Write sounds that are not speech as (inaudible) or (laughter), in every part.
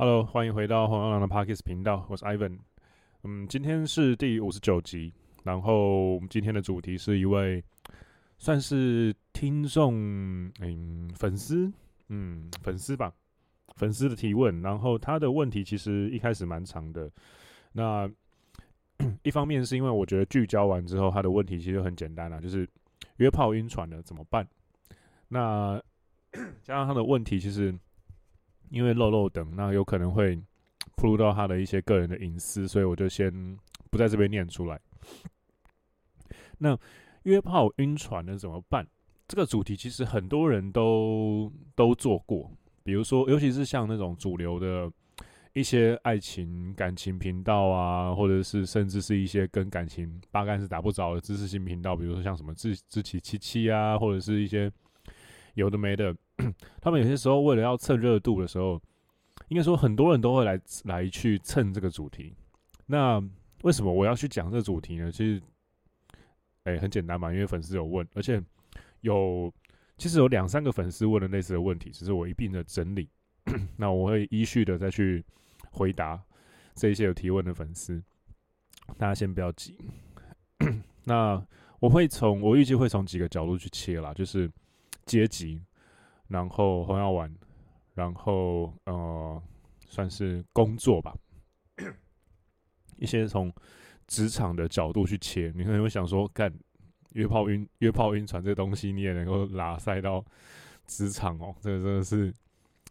Hello，欢迎回到黄耀郎的 Parkes 频道，我是 Ivan。嗯，今天是第五十九集，然后我们今天的主题是一位算是听众，嗯，粉丝，嗯，粉丝吧，粉丝的提问。然后他的问题其实一开始蛮长的。那 (clears throat) 一方面是因为我觉得聚焦完之后，他的问题其实很简单啊，就是约炮晕船了怎么办？那 (clears throat) 加上他的问题其实。因为漏漏等，那有可能会铺露到他的一些个人的隐私，所以我就先不在这边念出来。那约炮晕船了怎么办？这个主题其实很多人都都做过，比如说，尤其是像那种主流的一些爱情感情频道啊，或者是甚至是一些跟感情八竿子打不着的知识性频道，比如说像什么志志祺七七啊，或者是一些有的没的。(clears throat) 他们有些时候为了要蹭热度的时候，应该说很多人都会来来去蹭这个主题。那为什么我要去讲这个主题呢？其实，哎、很简单嘛，因为粉丝有问，而且有其实有两三个粉丝问了类似的问题，只是我一并的整理。(clears throat) 那我会依序的再去回答这一些有提问的粉丝。大家先不要急。(clears throat) 那我会从我预计会从几个角度去切啦，就是阶级。然后红药丸，然后呃，算是工作吧，一些从职场的角度去切，你可能会想说，干约炮晕约炮晕船这东西，你也能够拉塞到职场哦，这个真的是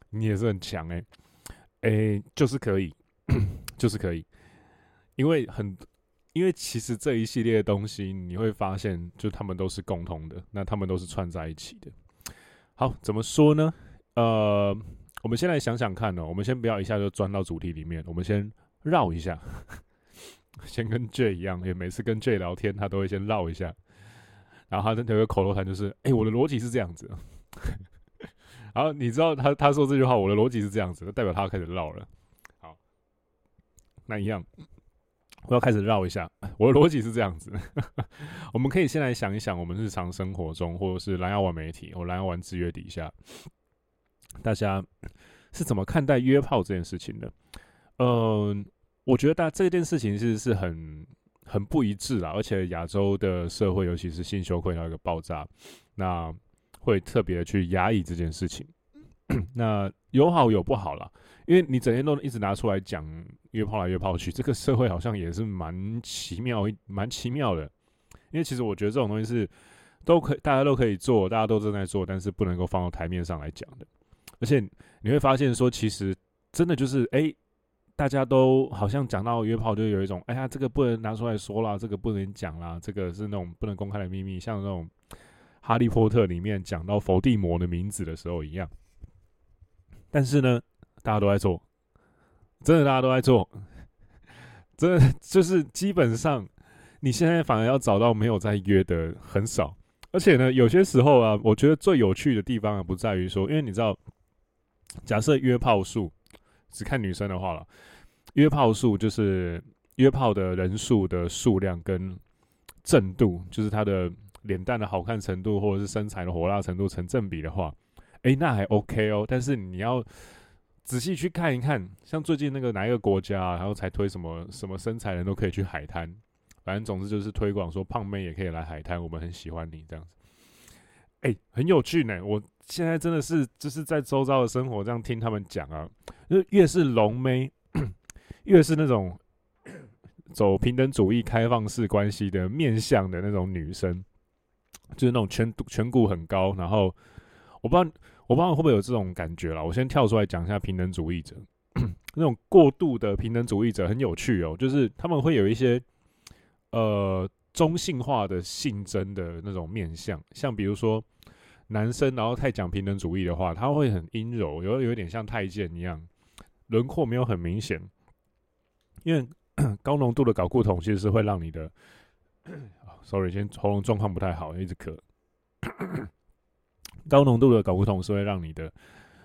你也是很强哎，哎，就是可以，就是可以，因为很，因为其实这一系列的东西，你会发现，就他们都是共同的，那他们都是串在一起的。好，怎么说呢？呃，我们先来想想看呢、我们先不要一下就钻到主题里面，我们先绕一下，(laughs) 先跟 J 一样，也每次跟 J 聊天，他都会先绕一下。然后他有个口头禅，就是：“哎、我的逻辑是这样子。(laughs) ”然后你知道他他说这句话，我的逻辑是这样子，就代表他开始绕了。好，那一样。我要开始绕一下，(laughs) 我的逻辑是这样子。(laughs) 我们可以先来想一想，我们日常生活中，或者是蓝药丸媒体或蓝药丸制约底下，大家是怎么看待约炮这件事情的？嗯，我觉得大这件事情其实是很很不一致啦，而且亚洲的社会，尤其是性羞愧到一个爆炸，那会特别去压抑这件事情。(clears throat) 那有好有不好啦，因为你整天都一直拿出来讲约炮来约炮去，这个社会好像也是蛮奇妙，蛮奇妙的。因为其实我觉得这种东西是都可以，大家都可以做，大家都正在做，但是不能够放到台面上来讲的。而且你会发现说，其实真的就是，哎、大家都好像讲到约炮，就有一种，哎呀，这个不能拿出来说啦，这个不能讲啦，这个是那种不能公开的秘密，像那种哈利波特里面讲到伏地魔的名字的时候一样。但是呢，大家都在做，真的大家都在做，(laughs) 真的就是基本上，你现在反而要找到没有在约的很少，而且呢，有些时候啊，我觉得最有趣的地方啊，不在于说，因为你知道，假设约炮数只看女生的话了，约炮数就是约炮的人数的数量跟正度，就是他的脸蛋的好看程度或者是身材的火辣程度成正比的话。诶、那还 OK 哦，但是你要仔细去看一看，像最近那个哪一个国家，然后才推什么什么身材人都可以去海滩，反正总之就是推广说胖妹也可以来海滩，我们很喜欢你这样子。诶、欸，很有趣呢，我现在真的是就是在周遭的生活这样听他们讲啊，就越是龙妹，越是那种 (coughs) 走平等主义、开放式关系的面向的那种女生，就是那种颧颧骨很高，然后我不知道。我不知道会不会有这种感觉啦。我先跳出来讲一下平等主义者，(clears throat) 那种过度的平等主义者很有趣哦，就是他们会有一些呃中性化的性征的那种面相，像比如说男生，然后太讲平等主义的话，他会很阴柔，有有点像太监一样，轮廓没有很明显，因为 (clears throat) 高浓度的睾固酮其实是会让你的，(clears throat) sorry，今天喉咙状况不太好，一直咳。高浓度的睾固酮是会让你的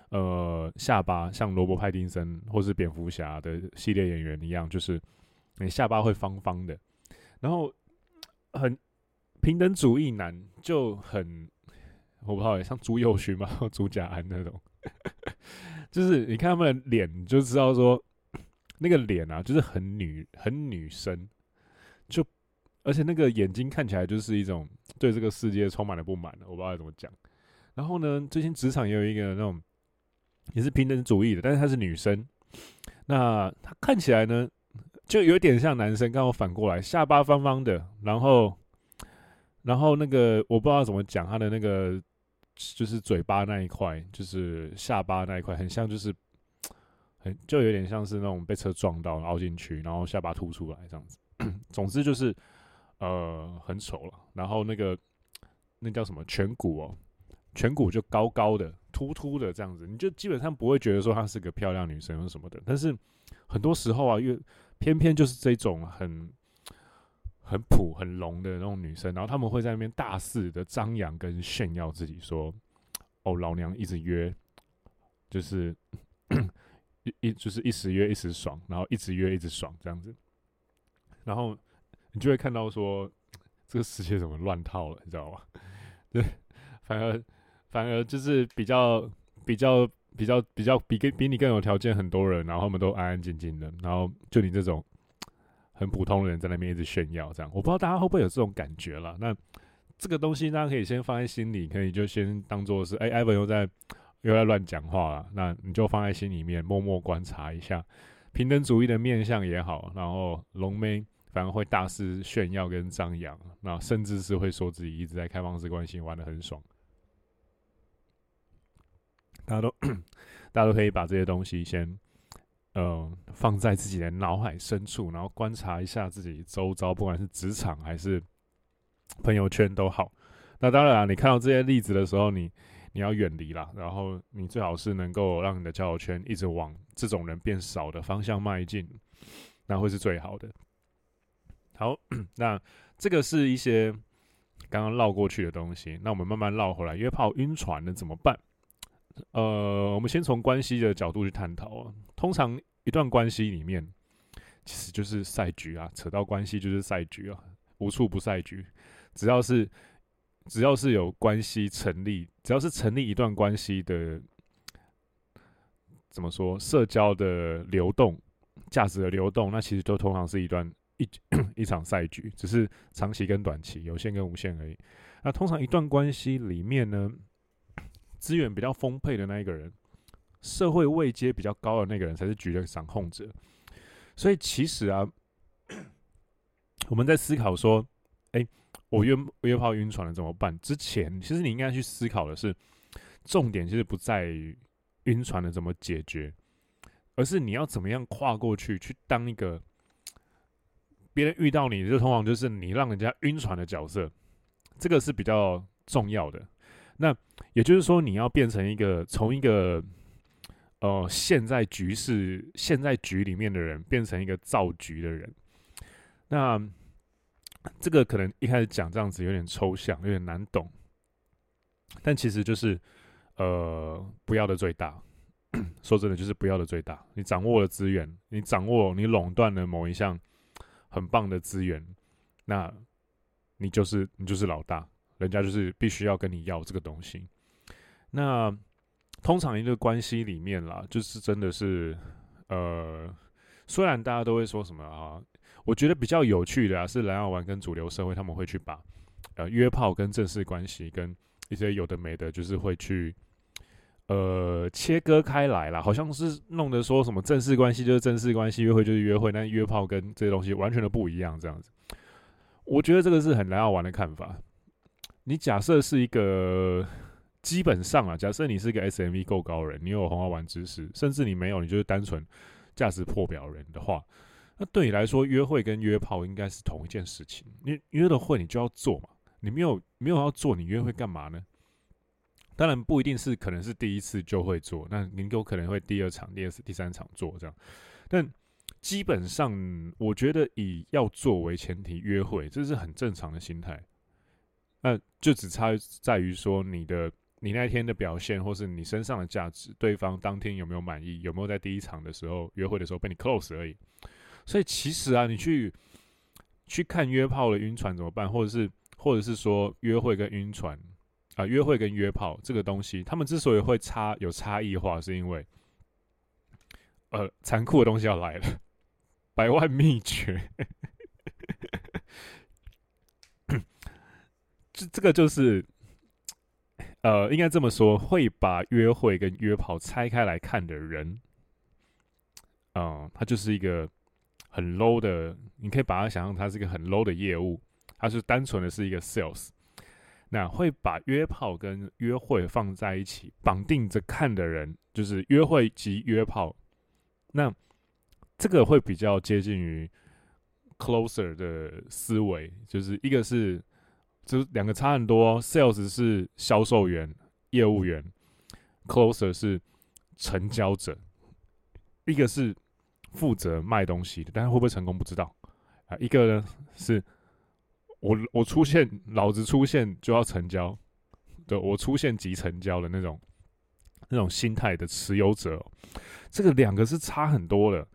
呃下巴像罗伯·派丁森或是蝙蝠侠的系列演员一样，就是你下巴会方方的，然后很平等主义男就很我不知道，像朱宥勋嘛，朱家安那种，(laughs) 就是你看他们的脸，就知道说那个脸啊，就是很女很女生，就而且那个眼睛看起来就是一种对这个世界充满了不满的，我不知道该怎么讲。然后呢，最近职场也有一个那种也是平等主义的，但是她是女生，那她看起来呢就有点像男生，刚好反过来，下巴方方的，然后然后那个我不知道怎么讲，她的那个就是嘴巴那一块，就是下巴那一块，很像就是很就有点像是那种被车撞到凹进去，然后下巴凸出来这样子。(coughs) 总之就是呃很丑了，然后那个那叫什么颧骨哦。颧骨就高高的、凸凸的这样子，你就基本上不会觉得说她是个漂亮女生或什么的。但是很多时候啊，越偏偏就是这种很很普、很浓的那种女生，然后他们会在那边大肆的张扬跟炫耀自己，说：“哦，老娘一直约，就是一一就是一时约一时爽，然后一直约一直爽这样子。”然后你就会看到说，这个世界怎么乱套了，你知道吗？(laughs) 对，反而。反而就是比较比较比较比较比跟比你更有条件很多人，然后他们都安安静静的，然后就你这种很普通的人在那边一直炫耀，这样我不知道大家会不会有这种感觉了。那这个东西大家可以先放在心里，可以就先当做是，哎、欸，Ivan 又在又在乱讲话了，那你就放在心里面，默默观察一下平等主义的面相也好，然后龙妹反而会大肆炫耀跟张扬，那甚至是会说自己一直在开放式关系玩的很爽。大家都，大家都可以把这些东西先，呃，放在自己的脑海深处，然后观察一下自己周遭，不管是职场还是朋友圈都好。那当然，你看到这些例子的时候，你你要远离啦，然后你最好是能够让你的交友圈一直往这种人变少的方向迈进，那会是最好的。好，那这个是一些刚刚绕过去的东西，那我们慢慢绕回来。约炮晕船了怎么办？呃，我们先从关系的角度去探讨啊。通常一段关系里面，其实就是赛局啊，扯到关系就是赛局啊，无处不赛局。只要是只要是有关系成立，只要是成立一段关系的，怎么说？社交的流动，价值的流动，那其实都通常是一段一 (clears throat) 一场赛局，只是长期跟短期，有限跟无限而已。那通常一段关系里面呢？资源比较丰沛的那一个人，社会位阶比较高的那个人才是局的掌控者。所以其实啊，(clears throat) 我们在思考说，哎、欸，我约约炮晕船了怎么办？之前其实你应该去思考的是，重点其实不在于晕船的怎么解决，而是你要怎么样跨过去，去当一个别人遇到你就通常就是你让人家晕船的角色，这个是比较重要的。那也就是说，你要变成一个从一个呃陷在局势、陷在局里面的人，变成一个造局的人。那这个可能一开始讲这样子有点抽象，有点难懂。但其实就是呃不要的最大。说真的，就是不要的最大。你掌握了资源，你掌握你垄断了某一项很棒的资源，那你就是你就是老大。人家就是必须要跟你要这个东西。那通常一个关系里面啦，就是真的是，呃，虽然大家都会说什么啊，我觉得比较有趣的啊，是蓝药丸跟主流社会他们会去把呃约炮跟正式关系跟一些有的没的，就是会去呃切割开来啦，好像是弄得说什么正式关系就是正式关系，约会就是约会，但约炮跟这些东西完全都不一样这样子。我觉得这个是很蓝药丸的看法。你假设是一个基本上啊，假设你是一个 SMV 够高人，你有红花丸知识，甚至你没有，你就是单纯价值破表人的话，那对你来说，约会跟约炮应该是同一件事情。你约了会，你就要做嘛。你没有没有要做，你约会干嘛呢？当然不一定是，可能是第一次就会做，那你有可能会第二场、第二次、第三场做这样。但基本上，我觉得以要做为前提约会，这是很正常的心态。那就只差在于说你的你那天的表现，或是你身上的价值，对方当天有没有满意，有没有在第一场的时候约会的时候被你 close 而已。所以其实啊，你去去看约炮的晕船怎么办，或者是或者是说约会跟晕船啊，约会跟约炮这个东西，他们之所以会差有差异化，是因为呃，残酷的东西要来了，(laughs) 百万秘诀。这这个就是，呃，应该这么说，会把约会跟约炮拆开来看的人，嗯、他就是一个很 low 的，你可以把它想象，它是一个很 low 的业务，它是单纯的是一个 sales。那会把约炮跟约会放在一起绑定着看的人，就是约会及约炮。那这个会比较接近于 closer 的思维，就是一个是，就两个差很多。Sales 是销售员、业务员，closer 是成交者，一个是负责卖东西的，但是会不会成功不知道啊。一个呢是。我我出现，老子出现就要成交，对，我出现即成交的那种那种心态的持有者，这个两个是差很多的。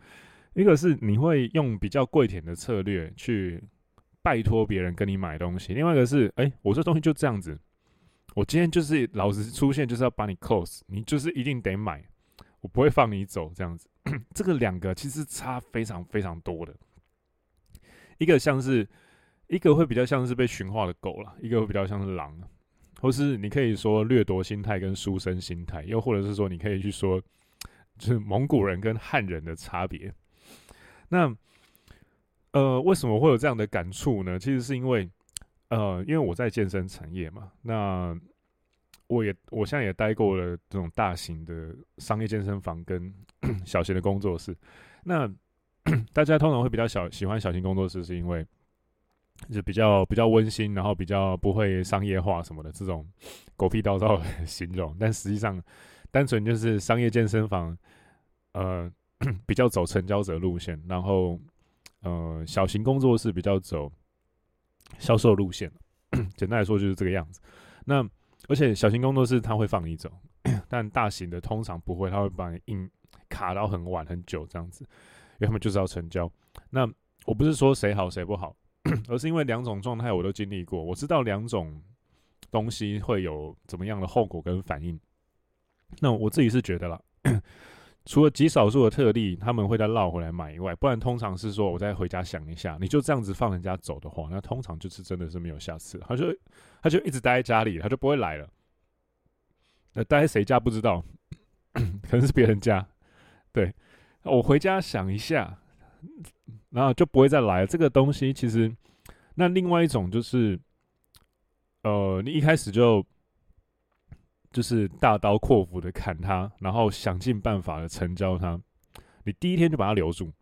一个是你会用比较跪舔的策略去拜托别人跟你买东西，另外一个是，哎，我这东西就这样子，我今天就是老子出现就是要把你 close，你就是一定得买，我不会放你走这样子。(clears throat) 这个两个其实差非常非常多的，一个像是。一个会比较像是被驯化的狗了，一个会比较像是狼，或是你可以说掠夺心态跟书生心态，又或者是说你可以去说，就是蒙古人跟汉人的差别。那呃，为什么会有这样的感触呢？其实是因为呃，因为我在健身产业嘛，那我也我现在也待过了这种大型的商业健身房跟 (clears throat) 小型的工作室。那 (clears throat) 大家通常会比较小喜欢小型工作室，是因为就比较比较温馨，然后比较不会商业化什么的这种 (sniffs) 狗屁倒灶 (laughs) 形容，但实际上单纯就是商业健身房，呃，(clears throat) 比较走成交者路线，然后呃，小型工作室比较走销售路线。简单来说就是这个样子。那而且小型工作室他会放你走，(coughs) 但大型的通常不会，他会把你硬卡到很晚很久这样子，因为他们就是要成交。那我不是说谁好谁不好。(coughs) 而是因为两种状态我都经历过，我知道两种东西会有怎么样的后果跟反应。那我自己是觉得啦，(coughs) 除了极少数的特例他们会再绕回来买以外，不然通常是说我再回家想一下，你就这样子放人家走的话，那通常就是真的是没有下次，他就他就一直待在家里，他就不会来了。那待在谁家不知道，可能是别人家。(laughs) 对，我回家想一下。然后就不会再来了。这个东西其实，那另外一种就是，呃，你一开始就就是大刀阔斧的砍他，然后想尽办法的成交他。你第一天就把他留住，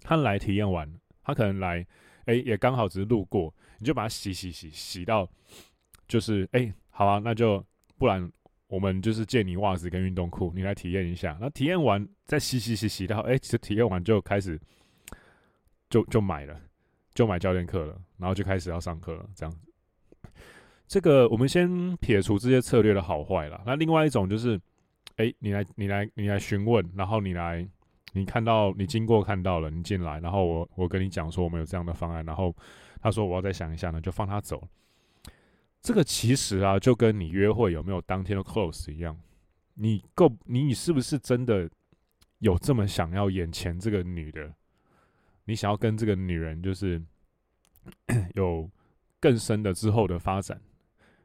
他来体验完，他可能来，哎，也刚好只是路过，你就把他洗洗洗洗到，就是哎，好啊，那就不然我们就是借你袜子跟运动裤，你来体验一下。那体验完再洗洗洗洗到，哎，其实体验完就开始。就就买了，就买教练课了，然后就开始要上课了。这样子，这个我们先撇除这些策略的好坏了。那另外一种就是，哎，你来，你来，你来询问，然后你来，你看到，你经过看到了，你进来，然后我我跟你讲说我们有这样的方案，然后他说我要再想一下呢，就放他走。这个其实啊，就跟你约会有没有当天的 close 一样，你够，你你是不是真的有这么想要眼前这个女的？你想要跟这个女人就是 (coughs) 有更深的之后的发展，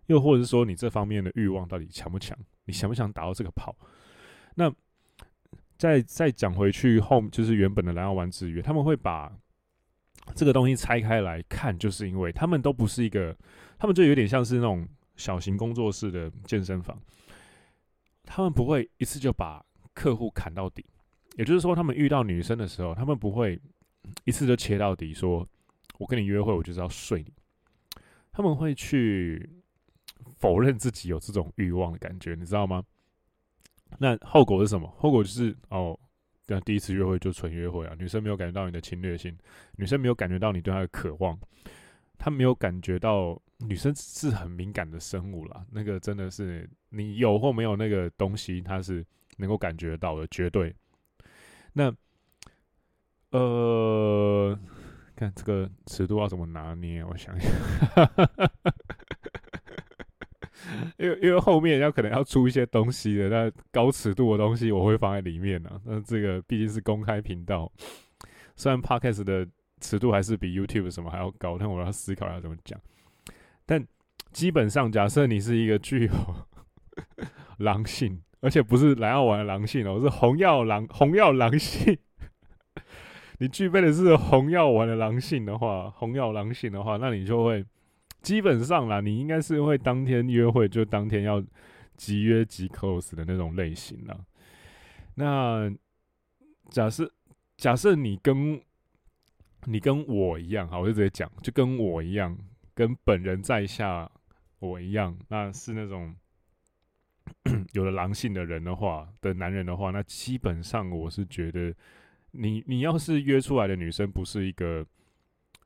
又或者是说你这方面的欲望到底强不强？你想不想打到这个炮？那再再讲回去后，就是原本的蓝药丸之约，他们会把这个东西拆开来看，就是因为他们都不是一个，他们就有点像是那种小型工作室的健身房，他们不会一次就把客户砍到底，也就是说，他们遇到女生的时候，他们不会。一次就切到底，说我跟你约会，我就是要睡你。他们会去否认自己有这种欲望的感觉，你知道吗？那后果是什么？后果就是哦，那第一次约会就纯约会啊，女生没有感觉到你的侵略性，女生没有感觉到你对她的渴望，她没有感觉到女生是很敏感的生物啦。那个真的是你有或没有那个东西，她是能够感觉到的，绝对。那。呃，看这个尺度要怎么拿捏？我想一下，因为因为后面要可能要出一些东西的，那高尺度的东西我会放在里面呢、那这个毕竟是公开频道，虽然 Podcast 的尺度还是比 YouTube 什么还要高，但我要思考要怎么讲。但基本上，假设你是一个具有 (laughs) 狼性，而且不是蓝药丸的狼性哦，是红药狼红药狼性。(laughs) 你具备的是红药丸的狼性的话，红药狼性的话，那你就会基本上啦，你应该是会当天约会就当天要即约即 close 的那种类型啦。那假设假设你跟你跟我一样，好，我就直接讲，就跟我一样，跟本人在下。我一样，那是那种 (clears throat) 有了狼性的人的话，的男人的话，那基本上我是觉得你，你你要是约出来的女生不是一个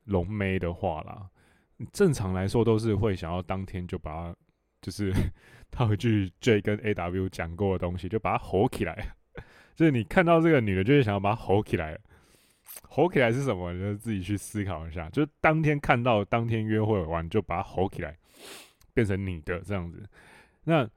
龙妹的话啦，正常来说都是会想要当天就把她，就是 (laughs) 套一句 J 跟 AW 讲过的东西，就把它吼起来。(laughs) 就是你看到这个女的，就是想要把她吼起来。吼起来是什么？你就自己去思考一下。就是当天看到，当天约会完就把她吼起来。变成你的这样子，那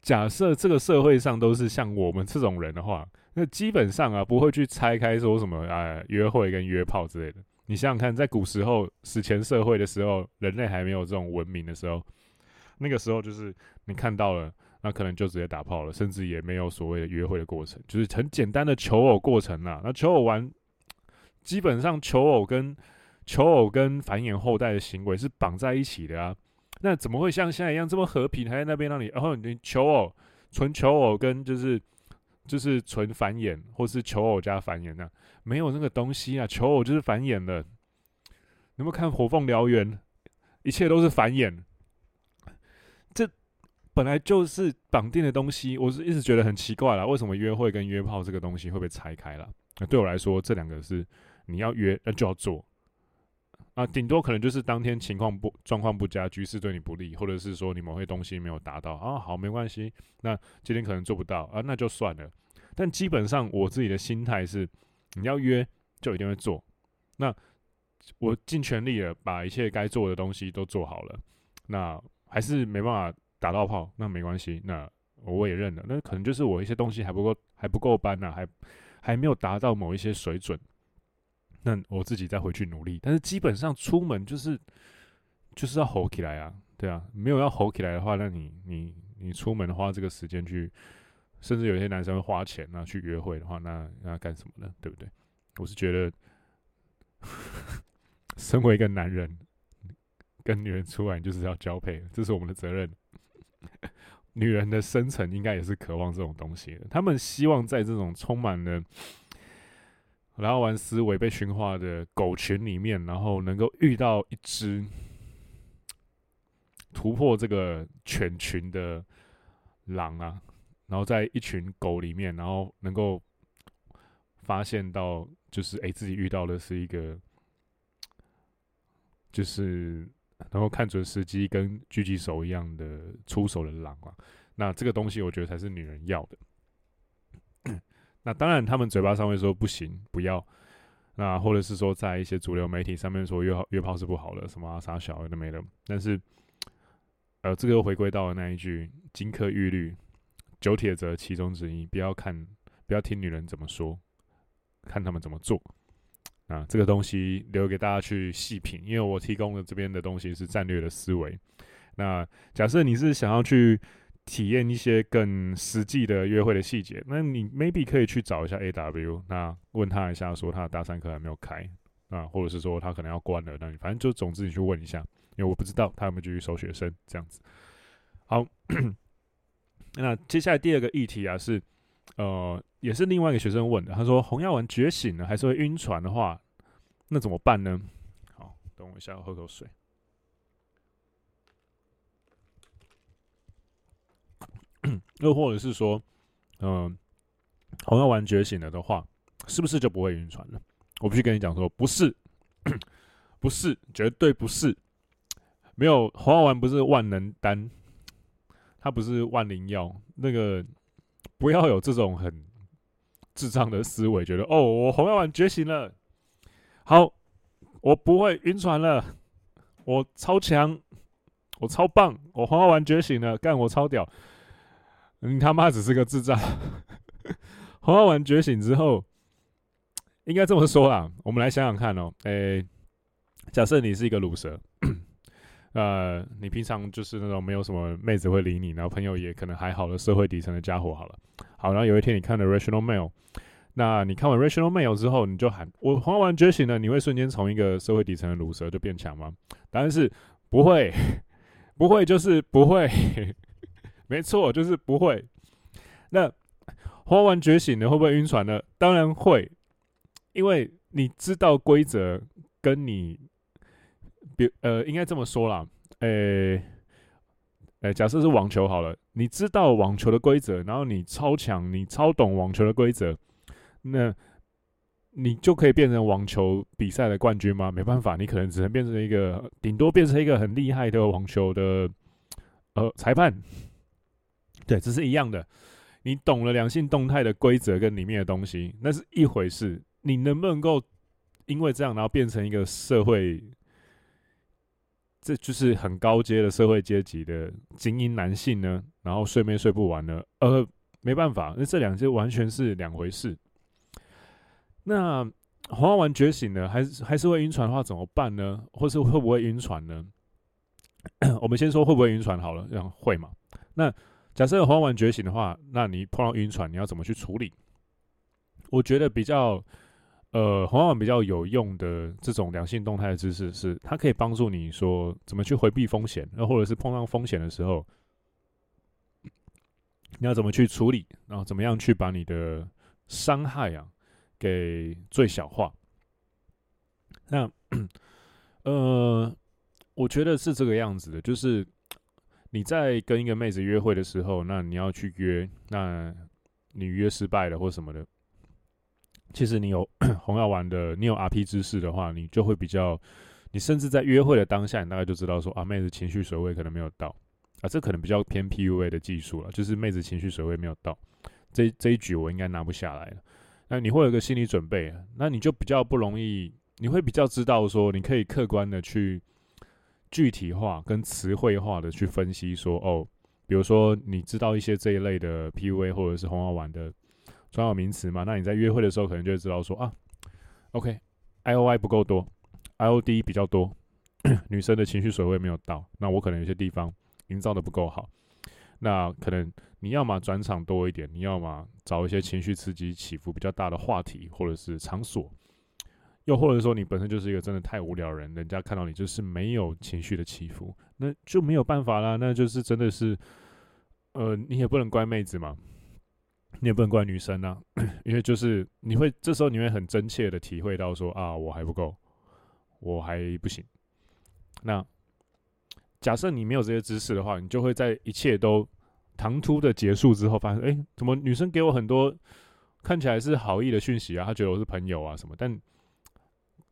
假设这个社会上都是像我们这种人的话，那基本上啊不会去拆开说什么啊约会跟约炮之类的。你想想看，在古时候史前社会的时候，人类还没有这种文明的时候，那个时候就是你看到了，那可能就直接打炮了，甚至也没有所谓的约会的过程，就是很简单的求偶过程啊。那求偶完，基本上求偶跟求偶跟繁衍后代的行为是绑在一起的啊。那怎么会像现在一样这么和平？还在那边让你，然后你求偶，纯求偶跟就是就是纯繁衍，或是求偶加繁衍呢？没有那个东西啊！求偶就是繁衍了。有没有看《火凤燎原》？一切都是繁衍。这本来就是绑定的东西，我是一直觉得很奇怪啦。为什么约会跟约炮这个东西会被拆开了？那对我来说，这两个是你要约，那就要做。啊，顶多可能就是当天情况不状况不佳，局势对你不利，或者是说你某些东西没有达到啊，好，没关系，那今天可能做不到啊，那就算了。但基本上我自己的心态是，你要约就一定会做。那我尽全力了，把一切该做的东西都做好了，那还是没办法打到炮，那没关系，那我也认了。那可能就是我一些东西还不够，还不够班呢，还还没有达到某一些水准。那我自己再回去努力，但是基本上出门就是就是要吼起来啊，对啊，没有要吼起来的话，那你你你出门花这个时间去，甚至有些男生会花钱啊去约会的话，那那干什么呢？对不对？我是觉得，(laughs) 身为一个男人，跟女人出来就是要交配，这是我们的责任。(laughs) 女人的深层应该也是渴望这种东西的，他们希望在这种充满了。然后玩思维被驯化的狗群里面，然后能够遇到一只突破这个犬群的狼啊，然后在一群狗里面，然后能够发现到，就是哎，自己遇到的是一个，就是能够看准时机跟狙击手一样的出手的狼啊，那这个东西我觉得才是女人要的。那当然，他们嘴巴上会说不行，不要。那或者是说，在一些主流媒体上面说约约炮是不好的，什么啥小的没了。但是，呃，这个又回归到了那一句“金科玉律，九铁则其中之一”，不要看，不要听女人怎么说，看他们怎么做。啊，这个东西留给大家去细品，因为我提供的这边的东西是战略的思维。那假设你是想要去。体验一些更实际的约会的细节，那你 maybe 可以去找一下 AW，那问他一下，说他的大三课还没有开啊，或者是说他可能要关了，那你反正就总之你去问一下，因为我不知道他有没有继续收学生这样子。好，那接下来第二个议题啊是，呃，也是另外一个学生问的，他说红药丸觉醒了还是会晕船的话，那怎么办呢？好，等我一下，我喝口水。(clears throat) 又或者是说，嗯、呃，红药丸觉醒了的话，是不是就不会晕船了？我必须跟你讲说，不是，(clears throat) 不是，绝对不是。没有红药丸不是万能丹，它不是万灵药。那个不要有这种很智障的思维，觉得哦，我红药丸觉醒了，好，我不会晕船了，我超强，我超棒，我红药丸觉醒了，干我超屌。你他妈只是个智障。红药丸觉醒之后，应该这么说啦。我们来想想看哦，诶、假设你是一个鲁蛇，呃，你平常就是那种没有什么妹子会理你，然后朋友也可能还好的社会底层的家伙。好了，好，然后有一天你看了 Rational Mail 那你看完 Rational Mail 之后，你就喊我花完觉醒了，你会瞬间从一个社会底层的鲁蛇就变强吗？答案是不会，不会就是不会，没错，就是不会。那花完觉醒了会不会晕船呢？当然会，因为你知道规则，跟你，比呃，应该这么说啦，诶、诶、假设是网球好了，你知道网球的规则，然后你超强，你超懂网球的规则，那你就可以变成网球比赛的冠军吗？没办法，你可能只能变成一个，顶多变成一个很厉害的网球的呃裁判。对，这是一样的。你懂了两性动态的规则跟里面的东西，那是一回事。你能不能够因为这样，然后变成一个社会，这就是很高阶的社会阶级的精英男性呢？然后睡眠睡不完呢？呃，没办法，那这两件完全是两回事。那红药丸觉醒了，还是还是会晕船的话怎么办呢？或是会不会晕船呢？(coughs) 我们先说会不会晕船好了，这样会嘛？那假设红药丸觉醒的话，那你碰到晕船，你要怎么去处理？我觉得比较，呃，红药丸比较有用的这种良性动态的知识是，它可以帮助你说怎么去回避风险，那或者是碰到风险的时候，你要怎么去处理，然后怎么样去把你的伤害啊给最小化。那，呃，我觉得是这个样子的，就是。你在跟一个妹子约会的时候，那你要去约，那你约失败了或什么的，其实你有 (coughs) 红药丸的，你有 RP 知识的话，你就会比较，你甚至在约会的当下，你大概就知道说啊，妹子情绪水位可能没有到啊，这可能比较偏 PUA 的技术了，就是妹子情绪水位没有到，这这一局我应该拿不下来了。那你会有个心理准备，那你就比较不容易，你会比较知道说，你可以客观的去。具体化跟词汇化的去分析说哦，比如说你知道一些这一类的 PUA 或者是红药丸的专有名词嘛？那你在约会的时候可能就会知道说啊，OK，IOI 不够多，IOD 比较多，(clears throat) 女生的情绪水位没有到，那我可能有些地方营造的不够好，那可能你要么转场多一点，你要么找一些情绪刺激起伏比较大的话题或者是场所。又或者说你本身就是一个真的太无聊人，人家看到你就是没有情绪的起伏，那就没有办法啦。那就是真的是，呃，你也不能怪妹子嘛，你也不能怪女生啊，因为就是你会这时候你会很真切的体会到说啊，我还不够，我还不行。那假设你没有这些知识的话，你就会在一切都唐突的结束之后，发现哎、怎么女生给我很多看起来是好意的讯息啊，她觉得我是朋友啊什么，但。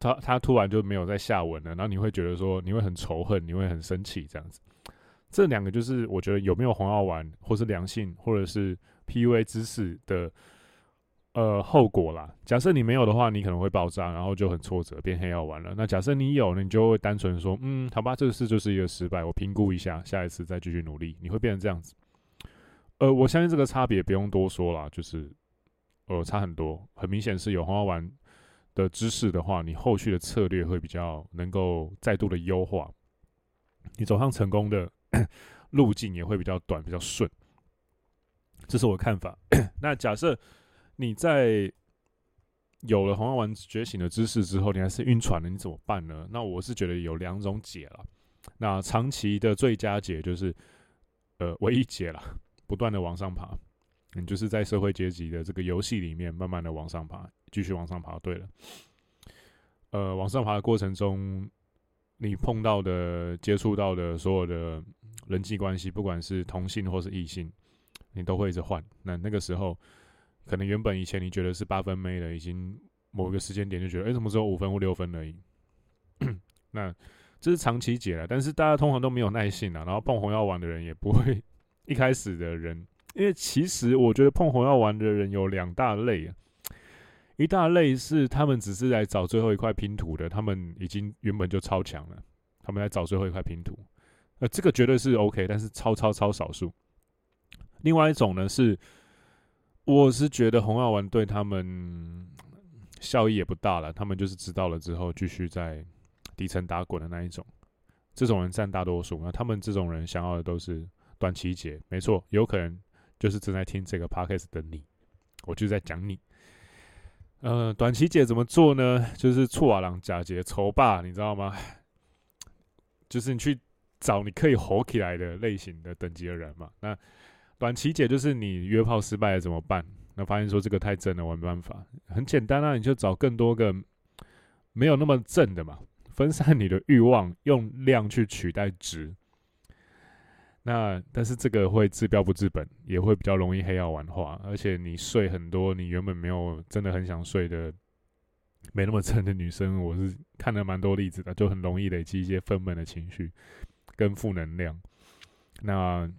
她她突然就没有再下文了，然后你会觉得说你会很仇恨，你会很生气这样子。这两个就是我觉得有没有红药丸，或是良性，或者是 PUA 知识的呃后果啦。假设你没有的话，你可能会爆炸，然后就很挫折，变黑药丸了。那假设你有呢，你就会单纯说，嗯，好吧，这个事就是一个失败，我评估一下，下一次再继续努力。你会变成这样子。呃，我相信这个差别不用多说啦，就是呃差很多，很明显是有红药丸。的知识的话，你后续的策略会比较能够再度的优化，你走上成功的 (clears throat) 路径也会比较短，比较顺。这是我的看法。(clears throat) 那假设你在有了红药丸觉醒的知识之后，你还是晕船了，你怎么办呢？那我是觉得有两种解了。那长期的最佳解就是，呃，唯一解了，不断的往上爬。你就是在社会阶级的这个游戏里面，慢慢的往上爬，继续往上爬。对了，呃，往上爬的过程中，你碰到的、接触到的所有的人际关系，不管是同性或是异性，你都会一直换。那那个时候，可能原本以前你觉得是八分妹的，已经某一个时间点就觉得，哎、欸，怎么只有五分或六分而已？(clears throat) 那这是长期解了，但是大家通常都没有耐性啊。然后碰红药丸的人也不会一开始的人。因为其实我觉得碰红药丸的人有两大类啊，一大类是他们只是来找最后一块拼图的，他们已经原本就超强了，他们来找最后一块拼图。呃，这个绝对是 OK，但是超超超少数。另外一种呢是，我是觉得红药丸对他们效益也不大了，他们就是知道了之后继续在底层打滚的那一种，这种人占大多数。那他们这种人想要的都是短期解，没错，有可能就是正在听这个 podcast 的你，我就在讲你。呃，短期解怎么做呢？就是错啊，狼假节仇霸，你知道吗？(laughs) 就是你去找你可以活起来的类型的等级的人嘛。那短期解就是你约炮失败了怎么办？那发现说这个太正了，我没办法。很简单啊，你就找更多个没有那么正的嘛，分散你的欲望，用量去取代值。那但是这个会治标不治本，也会比较容易黑药丸化，而且你睡很多你原本没有真的很想睡的，没那么正的女生，我是看了蛮多例子的，就很容易累积一些愤懑的情绪跟负能量。那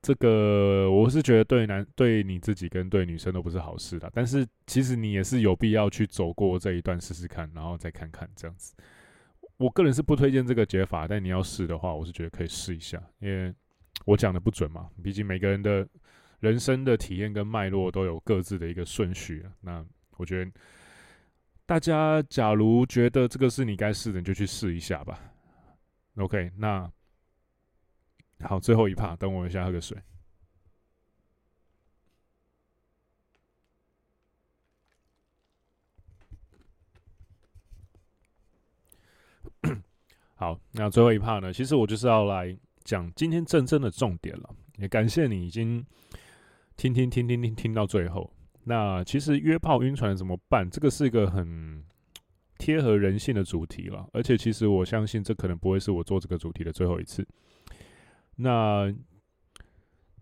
这个我是觉得对男对你自己跟对女生都不是好事的，但是其实你也是有必要去走过这一段试试看，然后再看看这样子。我个人是不推荐这个解法，但你要试的话，我是觉得可以试一下，因为我讲的不准嘛。毕竟每个人的人生的体验跟脉络都有各自的一个顺序。那我觉得大家假如觉得这个是你该试的，你就去试一下吧。OK，那好，最后一趴，等我一下喝个水。(coughs) 好，那最后一趴呢？其实我就是要来讲今天真正的重点了。也感谢你已经听听听听听听到最后。那其实约炮晕船怎么办？这个是一个很贴合人性的主题了。而且其实我相信这可能不会是我做这个主题的最后一次。那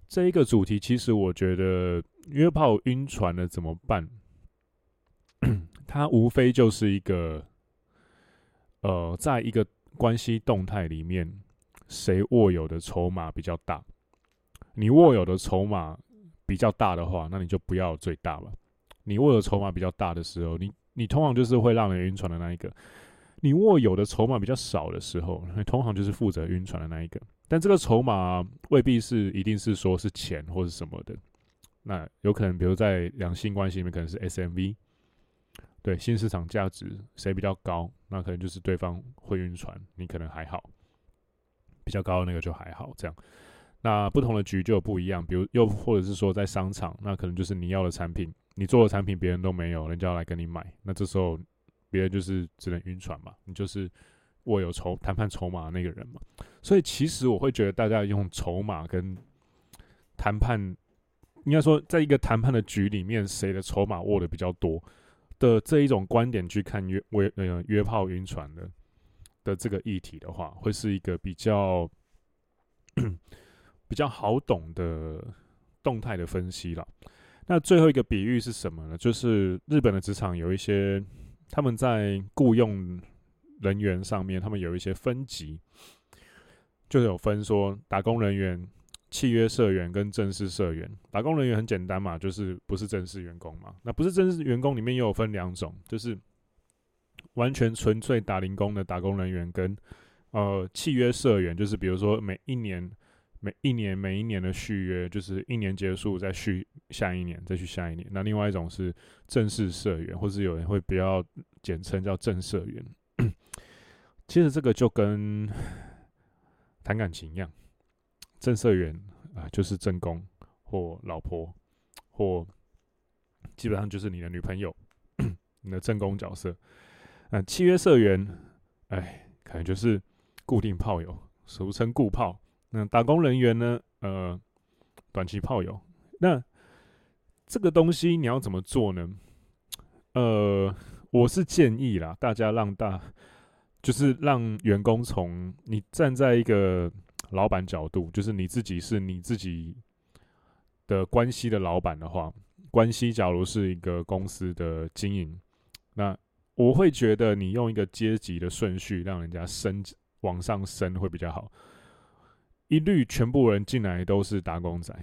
这一个主题，其实我觉得约炮晕船了怎么办？(clears throat) 它无非就是一个，呃，在一个。关系动态里面，谁握有的筹码比较大？你握有的筹码比较大的话，那你就不要最大了。你握有筹码比较大的时候，你你通常就是会让人晕船的那一个。你握有的筹码比较少的时候，你通常就是负责晕船的那一个。但这个筹码未必是一定是说是钱或是什么的，那有可能比如在两性关系里面，可能是 SMV。对，新市场价值谁比较高，那可能就是对方会晕船，你可能还好，比较高的那个就还好。这样，那不同的局就有不一样。比如又或者是说在商场，那可能就是你要的产品，你做的产品别人都没有，人家要来跟你买，那这时候别人就是只能晕船嘛，你就是握有筹谈判筹码的那个人嘛。所以其实我会觉得大家用筹码跟谈判，应该说在一个谈判的局里面，谁的筹码握的比较多？的这一种观点去看约约呃约炮晕船的的这个议题的话，会是一个比较比较好懂的动态的分析了。那最后一个比喻是什么呢？就是日本的职场有一些他们在雇佣人员上面，他们有一些分级，就有分说打工人员。契约社员跟正式社员，打工人员很简单嘛，就是不是正式员工嘛。那不是正式员工里面又有分两种，就是完全纯粹打零工的打工人员跟呃契约社员，就是比如说每一年、每一年、每一年的续约，就是一年结束再续下一年，再续下一年。那另外一种是正式社员，或是有人会比较简称叫正社员。其实这个就跟谈感情一样。正社员啊、就是正宫或老婆，或基本上就是你的女朋友，(clears throat) 你的正宫角色。那、契约社员，哎，可能就是固定炮友，俗称固炮。那打工人员呢，呃，短期炮友。那这个东西你要怎么做呢？呃，我是建议啦，大家让大，就是让员工从你站在一个。老板角度，就是你自己是你自己的关系的老板的话，关系假如是一个公司的经营，那我会觉得你用一个阶级的顺序，让人家升往上升会比较好。一律全部人进来都是打工仔，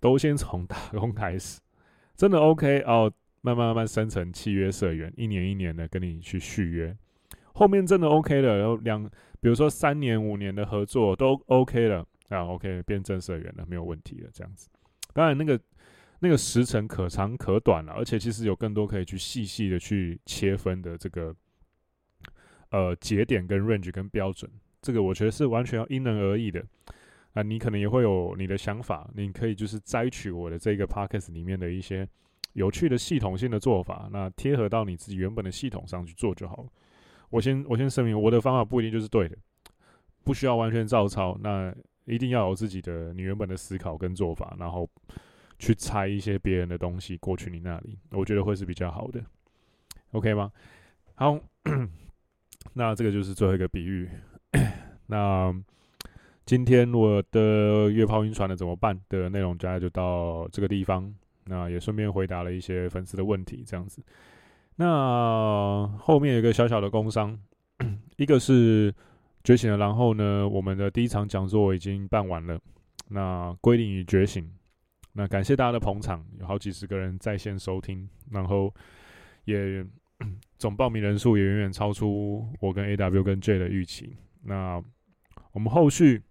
都先从打工开始，真的 OK 哦，慢慢慢慢升成契约社员，一年一年的跟你去续约，后面真的 OK 了，然后两。比如说三年、五年的合作都 OK 了啊，OK 变正社员了，没有问题了，这样子。当然，那个那个时程可长可短了，而且其实有更多可以去细细的去切分的这个呃节点跟 range 跟标准，这个我觉得是完全要因人而异的。啊，你可能也会有你的想法，你可以就是摘取我的这个 podcast 里面的一些有趣的系统性的做法，那贴合到你自己原本的系统上去做就好了。我先我先声明，我的方法不一定就是对的，不需要完全照抄，那一定要有自己的你原本的思考跟做法，然后去拆一些别人的东西过去你那里，我觉得会是比较好的，OK 吗？好，(coughs) 那这个就是最后一个比喻，(coughs) 那。今天我的月抛晕船了怎么办的内容，大概就到这个地方。那也顺便回答了一些粉丝的问题，这样子。那后面有个小小的工商，(coughs) 一个是觉醒了，然后呢，我们的第一场讲座已经办完了。那归零与觉醒，那感谢大家的捧场，有好几十个人在线收听，然后也 (coughs) 总报名人数也远远超出我跟 AW 跟 J 的预期。那我们后续。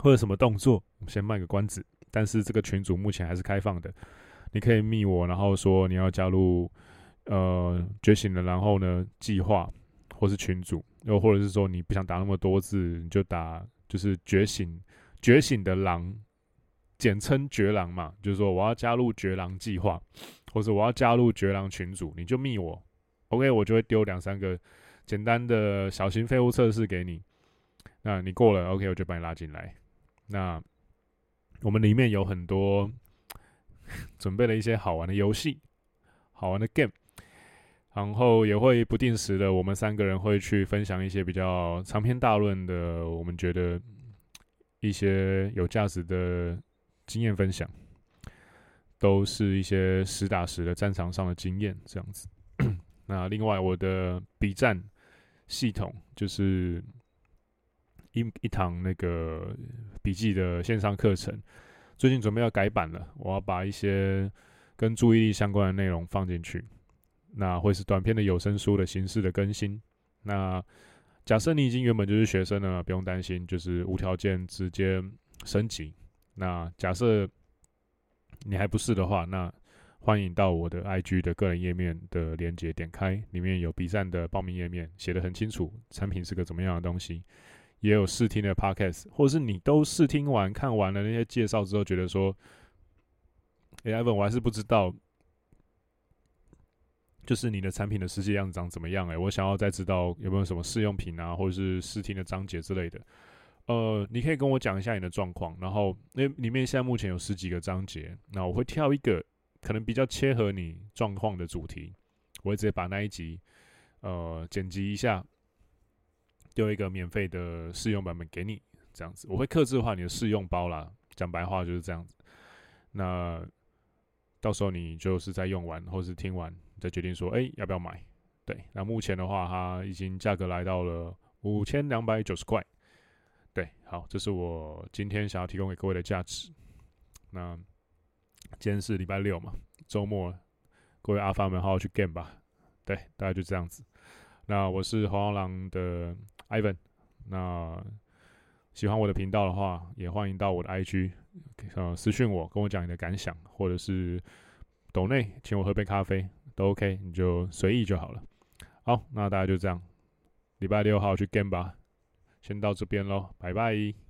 会有什么动作？我们先卖个关子。但是这个群组目前还是开放的，你可以密我，然后说你要加入呃觉醒的，然后呢计划或是群组，又或者是说你不想打那么多字，你就打就是觉醒觉醒的狼，简称觉狼嘛，就是说我要加入觉狼计划，或者我要加入觉狼群组，你就密我，OK，我就会丢两三个简单的小型废物测试给你，那你过了，OK，我就把你拉进来。那我们里面有很多 (laughs) 准备了一些好玩的游戏、好玩的 game，然后也会不定时的，我们三个人会去分享一些比较长篇大论的，我们觉得一些有价值的经验分享，都是一些实打实的战场上的经验这样子。(coughs) 那另外，我的 B 站系统就是。一一堂那个笔记的线上课程，最近准备要改版了。我要把一些跟注意力相关的内容放进去，那会是短篇的有声书的形式的更新。那假设你已经原本就是学生了，不用担心，就是无条件直接升级。那假设你还不是的话，那欢迎到我的 IG 的个人页面的链接点开，里面有 B 站的报名页面，写得很清楚，产品是个怎么样的东西。也有试听的 podcast，或者是你都试听完看完了那些介绍之后，觉得说，哎，Ivan，我还是不知道，就是你的产品的实际样子长怎么样？哎，我想要再知道有没有什么试用品啊，或者是试听的章节之类的。呃，你可以跟我讲一下你的状况，然后那里面现在目前有十几个章节，那我会挑一个可能比较切合你状况的主题，我会直接把那一集呃剪辑一下。丢一个免费的试用版本给你，这样子我会克制化你的试用包啦。讲白话就是这样子。那到时候你就是在用完或是听完再决定说，哎、要不要买？对，那目前的话，它已经价格来到了五千两百九十块。对，好，这是我今天想要提供给各位的价值。那今天是礼拜六嘛，周末，各位阿发们好好去 game 吧。对，大概就这样子。那我是黄狼的。Ivan，那喜欢我的频道的话，也欢迎到我的 IG，呃，私讯我，跟我讲你的感想，或者是抖内请我喝杯咖啡都 OK，你就随意就好了。好，那大家就这样，礼拜六好好去 game 吧，先到这边喽，拜拜。